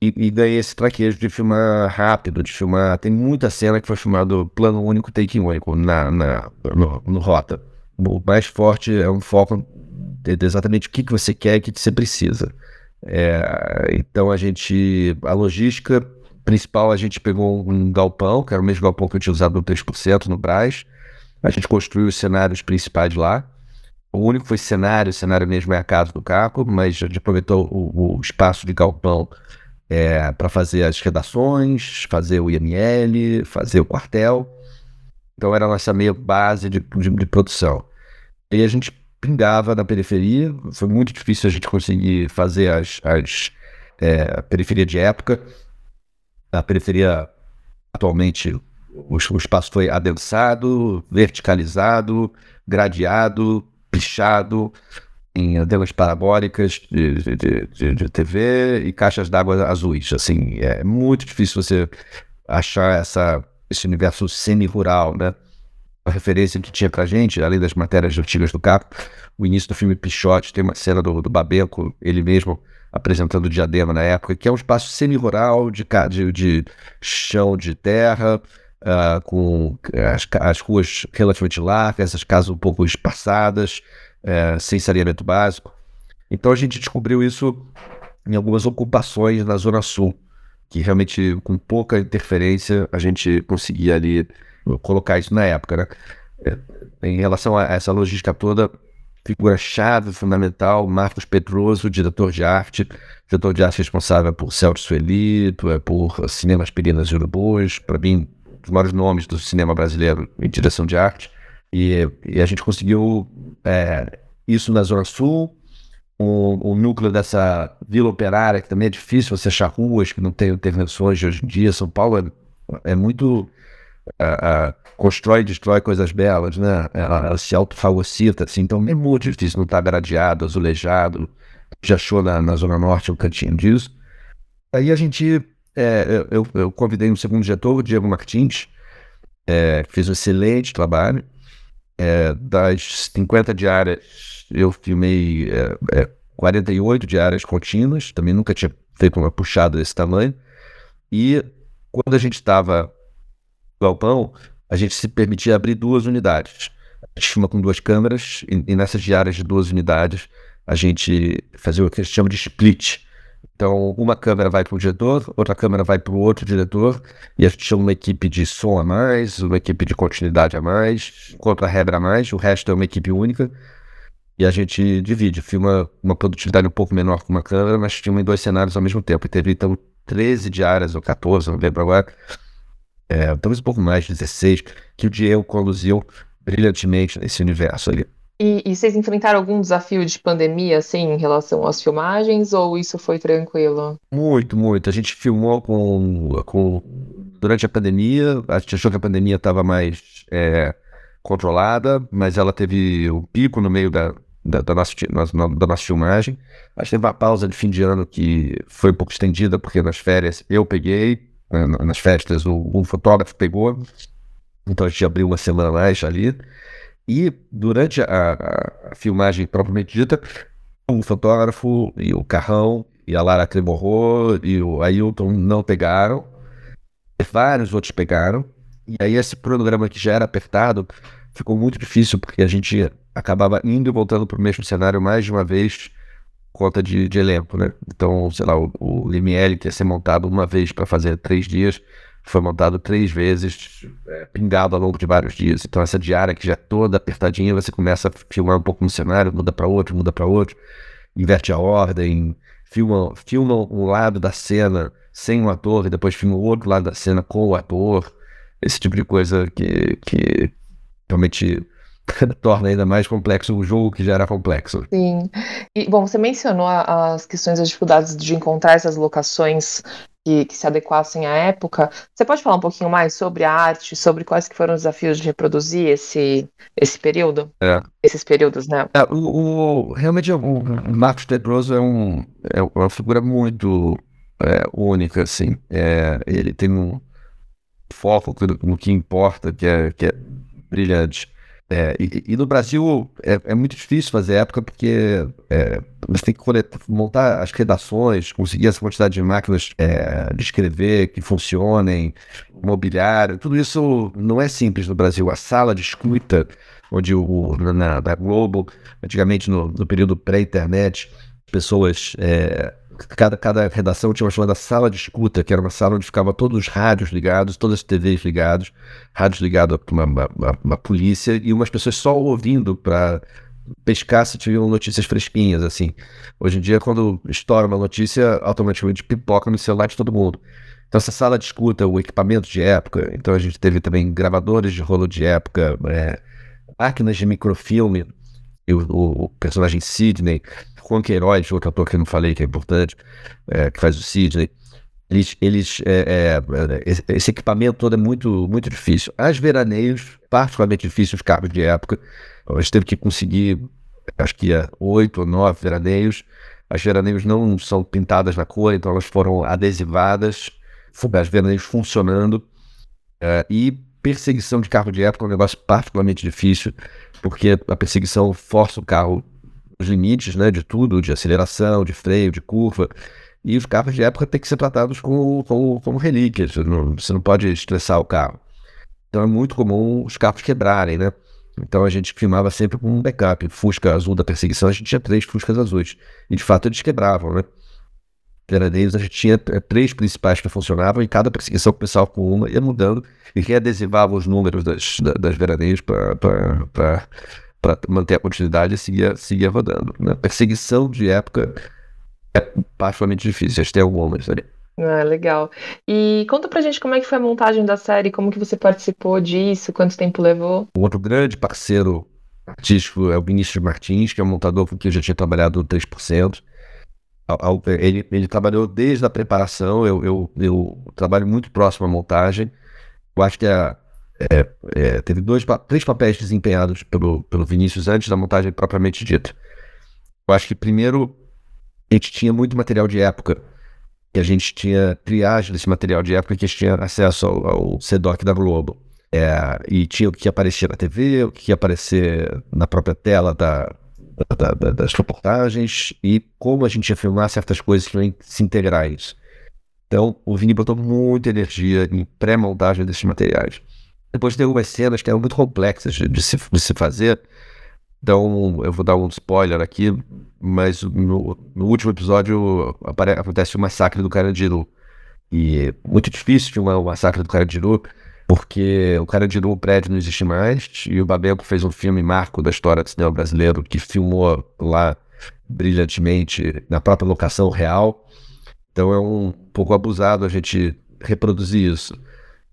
e, e ganhei esse traquejo de filmar rápido, de filmar. Tem muita cena que foi filmado plano único, take único, na, na, no, no Rota. O mais forte é um foco de exatamente o que, que você quer e o que, que você precisa. É, então a gente, a logística principal, a gente pegou um galpão, que era o mesmo galpão que eu tinha usado no 3% no Braz. A gente construiu os cenários principais lá. O único foi cenário, o cenário mesmo é a casa do Caco, mas a gente aproveitou o, o espaço de galpão é, para fazer as redações, fazer o IML, fazer o quartel. Então era a nossa meia base de, de, de produção. E a gente pingava na periferia. Foi muito difícil a gente conseguir fazer as, as é, periferia de época. A periferia, atualmente, o, o espaço foi adensado, verticalizado, gradeado, pichado em antenas parabólicas de, de, de, de TV e caixas d'água azuis. Assim, é muito difícil você achar essa, esse universo semi-rural, né? A referência que tinha pra gente, além das matérias antigas do Capo, o início do filme Pichote, tem uma cena do, do Babenco, ele mesmo apresentando o Diadema na época, que é um espaço semi-rural, de, de, de, chão de terra, uh, com as, as, ruas relativamente largas, as casas um pouco espaçadas, uh, sem saneamento básico. Então a gente descobriu isso em algumas ocupações na Zona Sul, que realmente, com pouca interferência, a gente conseguia ali colocar isso na época, né? É, em relação a essa logística toda, figura-chave fundamental, Marcos Pedroso, diretor de arte, diretor de arte responsável por Celso Sueli, por Cinema Aspirinas e Urubus, para mim, os maiores nomes do cinema brasileiro em direção de arte. E, e a gente conseguiu é, isso na Zona Sul, o, o, núcleo dessa vila operária, que também é difícil você achar ruas que não tem intervenções hoje em dia. São Paulo é, é muito uh, constrói e destrói coisas belas, né? Ela, ela se autofagocita, assim, então é muito difícil não estar tá gradeado, azulejado. Já achou na, na Zona Norte um cantinho disso. Aí a gente, é, eu, eu convidei um segundo diretor, o Diego Martins, é, fez um excelente trabalho. É, das 50 diárias, eu filmei é, é, 48 diárias contínuas, também nunca tinha feito uma puxada desse tamanho. E quando a gente estava galpão, a gente se permitia abrir duas unidades. A gente filma com duas câmeras e, e nessas diárias de duas unidades a gente fazia o que a gente chama de split. Então, uma câmera vai para o diretor, outra câmera vai para o outro diretor, e a gente chama uma equipe de som a mais, uma equipe de continuidade a mais, contra-regra a mais, o resto é uma equipe única, e a gente divide, filma uma produtividade um pouco menor com uma câmera, mas filma em dois cenários ao mesmo tempo, e teve então 13 diárias ou 14, não lembro agora, é, talvez um pouco mais, 16, que o Diego conduziu brilhantemente nesse universo ali. E, e, vocês enfrentaram algum desafio de pandemia, assim, em relação às filmagens, ou isso foi tranquilo? Muito, muito. A gente filmou com, com durante a pandemia, a gente achou que a pandemia estava mais é, controlada, mas ela teve um pico no meio da, da, da, nossa, da nossa filmagem. A gente teve uma pausa de fim de ano que foi um pouco estendida, porque nas férias eu peguei, né, nas festas, o, o, fotógrafo pegou, então a gente abriu uma semana mais ali. E durante a, a, filmagem propriamente dita, o fotógrafo e o Carrão e a Lara Cremorro e o Ailton não pegaram, vários outros pegaram. E aí esse cronograma que já era apertado ficou muito difícil porque a gente acabava indo e voltando para o mesmo cenário mais de uma vez conta de, de elenco, né? Então, sei lá, o, o que ia ser montado uma vez para fazer três dias, foi montado três vezes, é, pingado ao longo de vários dias. Então, essa diária que já é toda apertadinha, você começa a filmar um pouco no cenário, muda para outro, muda para outro, inverte a ordem, filma, filma um lado da cena sem o ator e depois filma o outro lado da cena com o ator. Esse tipo de coisa que, que realmente torna ainda mais complexo o jogo que já era complexo. Sim. E, bom, você mencionou as questões das dificuldades de encontrar essas locações que, que, se adequassem à época. Você pode falar um pouquinho mais sobre a arte, sobre quais que foram os desafios de reproduzir esse, esse período? É. Esses períodos, né? É, o, o, realmente, o Marcos Tedroso é, um, é uma figura muito é, única, assim. É, ele tem um foco no que importa, que é, que é brilhante. É, e, e, no Brasil é, é, muito difícil fazer época porque é, você tem que coletar, montar as redações, conseguir essa quantidade de máquinas é, de escrever que funcionem, mobiliário, tudo isso não é simples no Brasil. A sala de escuta, onde o, na, na Globo, antigamente no, no período pré-internet, pessoas é, cada, cada redação tinha uma chamada sala de escuta, que era uma sala onde ficavam todos os rádios ligados, todas as TVs ligados, rádios ligados a uma, uma, uma, polícia e umas pessoas só ouvindo para pescar se tinham notícias fresquinhas, assim. Hoje em dia, quando estoura uma notícia, automaticamente pipoca no celular de todo mundo. Então, essa sala de escuta, o equipamento de época, então a gente teve também gravadores de rolo de época, é, máquinas de microfilme, o, o personagem Sidney, Juan Queiroz, outro ator que eu não falei que é importante, é, que faz o Sidney, eles, eles é, é, esse equipamento todo é muito, muito difícil. As veraneios, particularmente difíceis os carros de época, a gente teve que conseguir, acho que oito ou nove veraneios. As veraneios não são pintadas na cor, então elas foram adesivadas, as veraneios funcionando. É, e perseguição de carro de época é um negócio particularmente difícil, porque a perseguição força o carro os limites né, de tudo, de aceleração, de freio, de curva. E os carros de época têm que ser tratados como, como, como relíquias. Você não, você não pode estressar o carro. Então é muito comum os carros quebrarem, né? Então a gente filmava sempre com um backup. Fusca azul da perseguição, a gente tinha três Fuscas azuis. E de fato eles quebravam, né? Veraneiros, a gente tinha é, três principais que funcionavam e cada perseguição começava com uma, ia mudando e readesivava os números das, das veraneiros para manter a continuidade e seguir, seguir rodando. Né? Perseguição de época é particularmente difícil, acho que tem algumas ali. Ah, legal. E conta pra gente como é que foi a montagem da série, como que você participou disso, quanto tempo levou? Um outro grande parceiro artístico é o Vinícius Martins, que é um montador com quem eu já tinha trabalhado 3%. Ele, ele trabalhou desde a preparação, eu, eu, eu trabalho muito próximo à montagem. Eu acho que a, é, é, teve dois, três papéis desempenhados pelo, pelo Vinícius antes da montagem propriamente dita. Eu acho que primeiro a gente tinha muito material de época, que a gente tinha triagem desse material de época, que a gente tinha acesso ao, CEDOC da Globo. É, e tinha o que aparecia na TV, o que aparecer na própria tela da, da, da, das reportagens e como a gente ia filmar certas coisas iam se integrar a isso. Então, o Vini botou muita energia em pré-montagem desses materiais. Depois tem algumas cenas que eram muito complexas de, se, de se fazer. Então, eu vou dar um spoiler aqui, mas no, no último episódio apare, acontece o massacre do Carandiru. E é muito difícil de um massacre do Carandiru, porque o Carandiru, o prédio não existe mais, e o Babenco fez um filme marco da história do cinema brasileiro, que filmou lá brilhantemente na própria locação real. Então é um pouco abusado a gente reproduzir isso.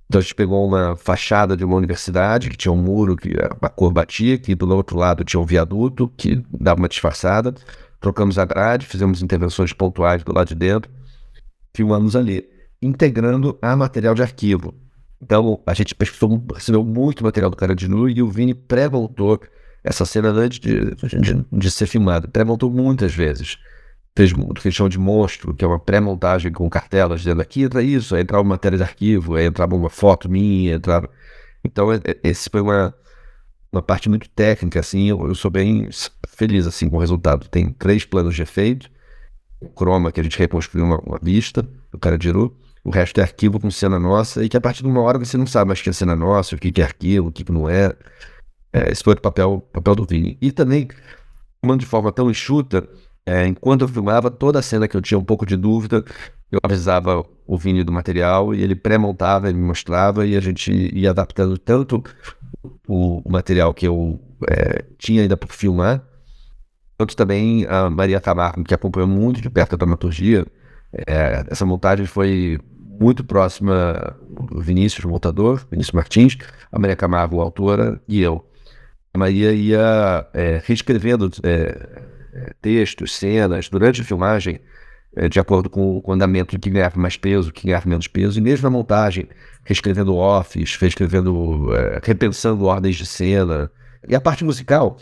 Então a gente pegou uma fachada de uma universidade que tinha um muro que a cor batia, que do outro lado tinha um viaduto que dava uma disfarçada. Trocamos a grade, fizemos intervenções pontuais do lado de dentro, filmamos ali, integrando a material de arquivo. Então a gente recebeu muito material do cara de nu e o Vini pré-voltou essa cena antes de, de, de ser filmada. Pré-voltou muitas vezes fez o que eles chamam de monstro, que é uma pré-montagem com cartelas dizendo aqui entra isso, aí entrava uma matéria de arquivo, aí entrava uma foto minha, entrava... Então, é, é, esse foi uma, uma parte muito técnica, assim, eu, eu sou bem feliz, assim, com o resultado. Tem três planos de efeito, o croma, que a gente reconstruiu uma, uma vista, o cara tirou, o resto é arquivo com cena nossa, e que a partir de uma hora você não sabe mais que é cena nossa, o que, é arquivo, o que, não é. é esse foi o papel, papel do Vini. E também, tomando de forma tão enxuta, É, enquanto eu filmava, toda a cena que eu tinha um pouco de dúvida, eu avisava o Vini do material e ele pré-montava, ele me mostrava e a gente ia adaptando tanto o, o material que eu é, tinha ainda por filmar, quanto também a Maria Camargo, que acompanhou muito de perto a dramaturgia. É, essa montagem foi muito próxima do Vinícius, o montador, Vinícius Martins, a Maria Camargo, autora, e eu. A Maria ia é, reescrevendo é, é textos, cenas, durante a filmagem, é, de acordo com o andamento que ganhava mais peso, que ganhava menos peso, e mesmo na montagem, reescrevendo offs, reescrevendo, é, repensando ordens de cena. E a parte musical,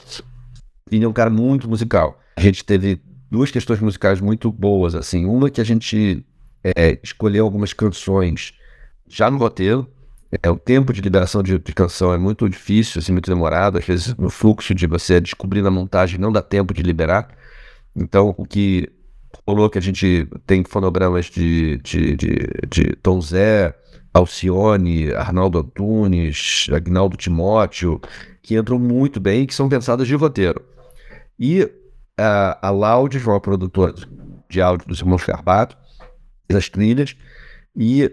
Vini é um cara muito musical. A gente teve duas questões musicais muito boas, assim. Uma que a gente é, escolheu algumas canções já no roteiro. É, o tempo de liberação de, de, canção é muito difícil, assim, muito demorado. Às vezes, no fluxo de você descobrir na montagem, não dá tempo de liberar. Então, o que rolou que a gente tem fonogramas de, de, de, de Tom Zé, Alcione, Arnaldo Antunes, Agnaldo Timóteo, que entram muito bem e que são pensadas de roteiro. E a, a Loud, uma produtora de áudio dos irmãos Carbato, as trilhas, e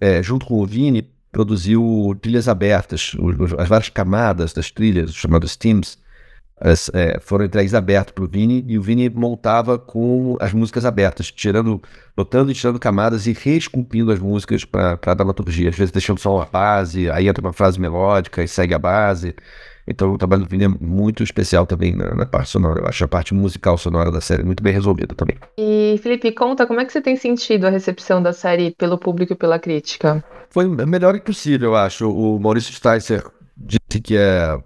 é, junto com o Vini, produziu trilhas abertas, as várias camadas das trilhas, chamadas themes, as, é, foram entregues abertas para o Vini, e o Vini montava com as músicas abertas, tirando, botando e tirando camadas e reesculpindo as músicas para a dramaturgia, às vezes deixando só uma base, aí entra uma frase melódica e segue a base. Então o trabalho do Vini é muito especial também na, na, parte sonora. Eu acho a parte musical sonora da série muito bem resolvida também. E Felipe, conta como é que você tem sentido a recepção da série pelo público e pela crítica? Foi melhor que possível, eu acho. O Maurício Sticer disse que é,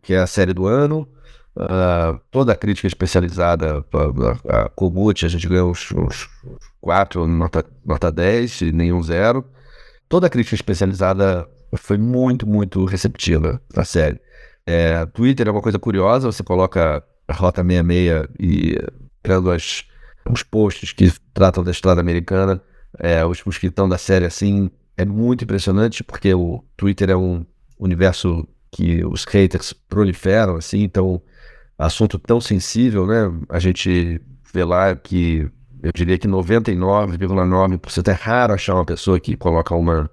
que é a série do ano. Uh, toda a crítica especializada, a, a, a Kogut, a gente ganhou uns, uns 4, nota, nota 10 e nenhum zero. Toda a crítica especializada foi muito, muito receptiva na série. É, Twitter é uma coisa curiosa, você coloca a Rota 66 e pegando as, os posts que tratam da estrada americana, é, os, os que estão da série assim, é muito impressionante, porque o Twitter é um universo que os haters proliferam, assim, então, assunto tão sensível, né? A gente vê lá que eu diria que 99,9% é raro achar uma pessoa que coloca uma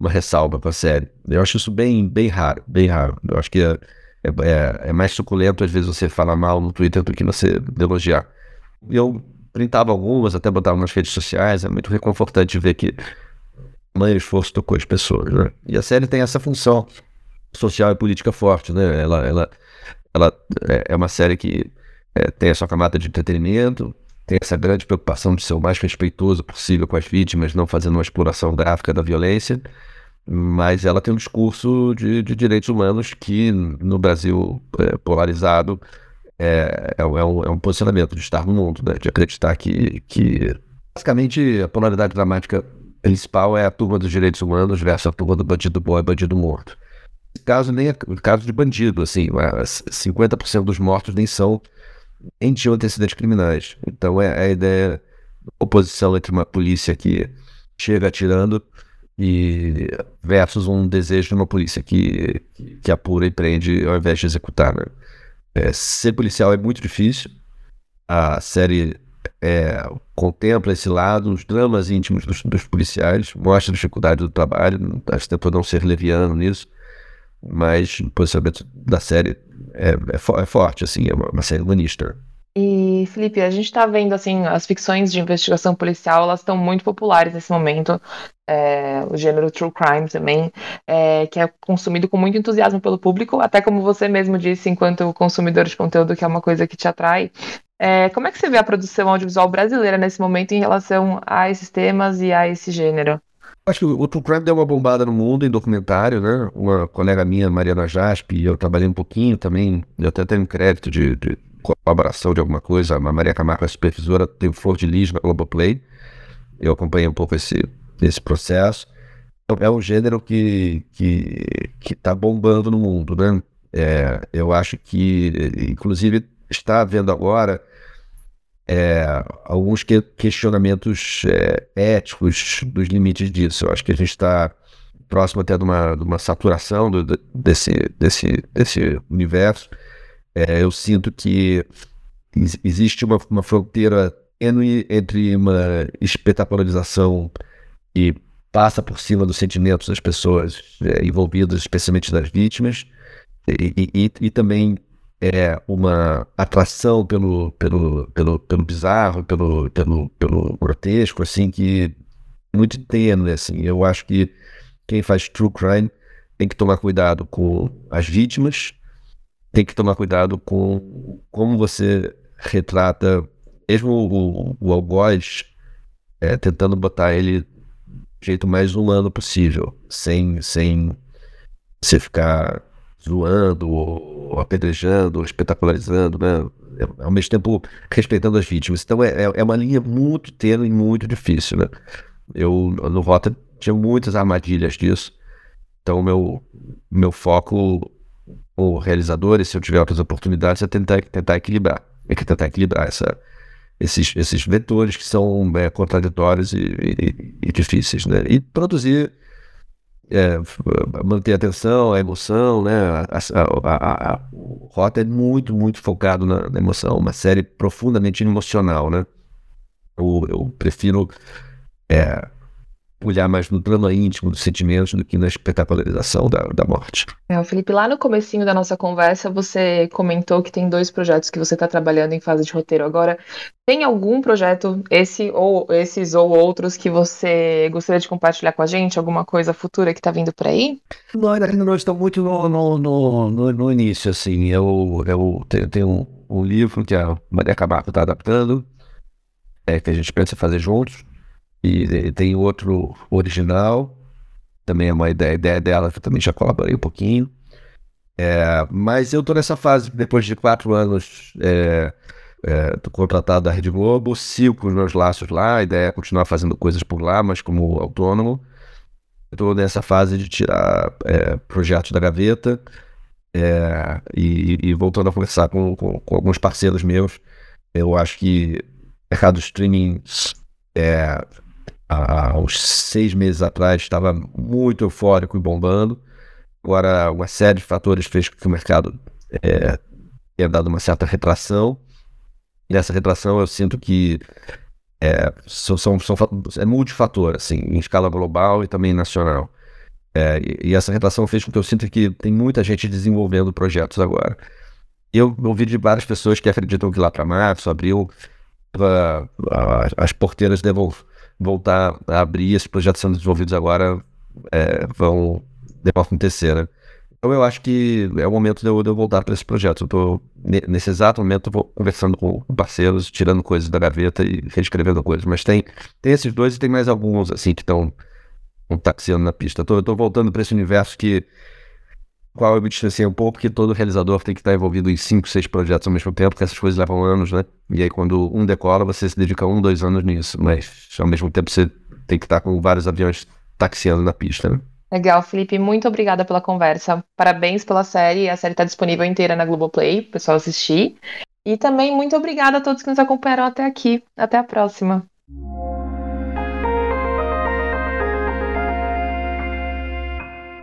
uma ressalva para a série. Eu acho isso bem, bem raro, bem raro. Eu acho que é, é, é, mais suculento às vezes você falar mal no Twitter do que você elogiar. Eu printava algumas, até botava nas redes sociais, é muito reconfortante ver que maior esforço tocou as pessoas, né? E a série tem essa função social e política forte, né? Ela, ela, ela é, é uma série que é, tem a sua camada de entretenimento, tem essa grande preocupação de ser o mais respeitoso possível com as vítimas, não fazendo uma exploração gráfica da violência, mas ela tem um discurso de, de direitos humanos que no Brasil é, polarizado é, é, é, um, é, um, posicionamento de estar no mundo, né? de acreditar que, que basicamente a polaridade dramática principal é a turma dos direitos humanos versus a turma do bandido bom e bandido morto. Caso nem é caso de bandido, assim, 50% dos mortos nem são nem tinham antecedentes criminais. Então é, é a ideia oposição entre uma polícia que chega atirando e versus um desejo de uma polícia que, que apura e prende ao invés de executar. Né? É, ser policial é muito difícil. A série é, contempla esse lado, os dramas íntimos dos, dos, policiais, mostra a dificuldade do trabalho, acho que tentou não ser leviano nisso, mas o posicionamento da série é, é, é forte, assim, é uma, uma série humanista. E, Felipe, a gente está vendo, assim, as ficções de investigação policial, elas estão muito populares nesse momento. É, o gênero true crime também, é, que é consumido com muito entusiasmo pelo público, até como você mesmo disse, enquanto consumidor de conteúdo, que é uma coisa que te atrai. É, como é que você vê a produção audiovisual brasileira nesse momento em relação a esses temas e a esse gênero? Acho que o True Crime deu uma bombada no mundo em documentário, né? Uma colega minha, Mariana Jaspe, eu trabalhei um pouquinho também, eu até tenho crédito de, de colaboração de alguma coisa. A Maria Camargo, a supervisora, tem Flor de Lis na Globoplay. Eu acompanhei um pouco esse, esse processo. É um gênero que que que está bombando no mundo, né? É, eu acho que, inclusive, está havendo agora é, alguns que, questionamentos é, éticos dos limites disso. Eu acho que a gente está próximo até de uma, de uma saturação do, desse, desse, desse universo. É, eu sinto que existe uma, uma fronteira entre uma espetacularização e passa por cima dos sentimentos das pessoas é, envolvidas, especialmente das vítimas, e, e, e, também é uma atração pelo, pelo, pelo, pelo bizarro, pelo, pelo, pelo grotesco, assim, que muito tênue, assim. Eu acho que quem faz true crime tem que tomar cuidado com as vítimas, tem que tomar cuidado com como você retrata, mesmo o, o algoz, é, tentando botar ele jeito mais humano possível, sem, sem você ficar zoando, ou, apedrejando, ou espetacularizando, né? É, ao mesmo tempo respeitando as vítimas. Então é, é, é uma linha muito tênue e muito difícil, né? Eu, no Rota, tinha muitas armadilhas disso. Então, meu, meu foco, o realizador, e se eu tiver outras oportunidades, é tentar, tentar equilibrar. É que tentar equilibrar essa, esses, esses vetores que são é, contraditórios e, e, e, difíceis, né? E produzir, é, manter a atenção, a emoção, né? A, a, a, o Rota é muito, muito focado na, na, emoção, uma série profundamente emocional, né? Eu, eu prefiro é, olhar mais no drama íntimo dos sentimentos do que na espetacularização da, da morte. É, Felipe, lá no comecinho da nossa conversa, você comentou que tem dois projetos que você está trabalhando em fase de roteiro agora. Tem algum projeto, esse ou esses ou outros, que você gostaria de compartilhar com a gente? Alguma coisa futura que está vindo por aí? Não, ainda não estou muito no, no, no, no, início, assim. Eu, eu tenho, tenho um, um livro que a Maria Camargo está adaptando, é, que a gente pensa fazer juntos. E tem outro original, também é uma ideia, ideia dela, que eu também já colaborei um pouquinho. É, mas eu tô nessa fase, depois de quatro anos é, é, contratado da Rede Globo, sigo com os meus laços lá, a ideia é continuar fazendo coisas por lá, mas como autônomo. Estou nessa fase de tirar é, projetos da gaveta é, e, e, voltando a conversar com, com, com, alguns parceiros meus. Eu acho que o mercado streaming é, há uns seis meses atrás estava muito eufórico e bombando. Agora, uma série de fatores fez com que o mercado é, tenha dado uma certa retração. E nessa retração eu sinto que é, são, são, são, é multifator, assim, em escala global e também nacional. É, e, e, essa retração fez com que eu sinta que tem muita gente desenvolvendo projetos agora. Eu ouvi de várias pessoas que acreditam que lá para março, abril, pra, a, as porteiras devam voltar a abrir, esses projetos sendo desenvolvidos agora é, vão, vão acontecer, né? Então eu acho que é o momento de eu, de eu voltar para esse projeto. Eu tô, nesse exato momento, eu vou conversando com parceiros, tirando coisas da gaveta e reescrevendo coisas. Mas tem, tem esses dois e tem mais alguns, assim, que estão taxiando na pista. Eu tô, eu tô voltando para esse universo que qual eu me distanciei um pouco, porque todo realizador tem que estar envolvido em cinco, seis projetos ao mesmo tempo, porque essas coisas levam anos, né? E aí quando um decola, você se dedica um, dois anos nisso, mas ao mesmo tempo você tem que estar com vários aviões taxiando na pista, né? Legal, Felipe, muito obrigada pela conversa. Parabéns pela série, a série está disponível inteira na Globoplay, o pessoal assistir. E também muito obrigada a todos que nos acompanharam até aqui. Até a próxima.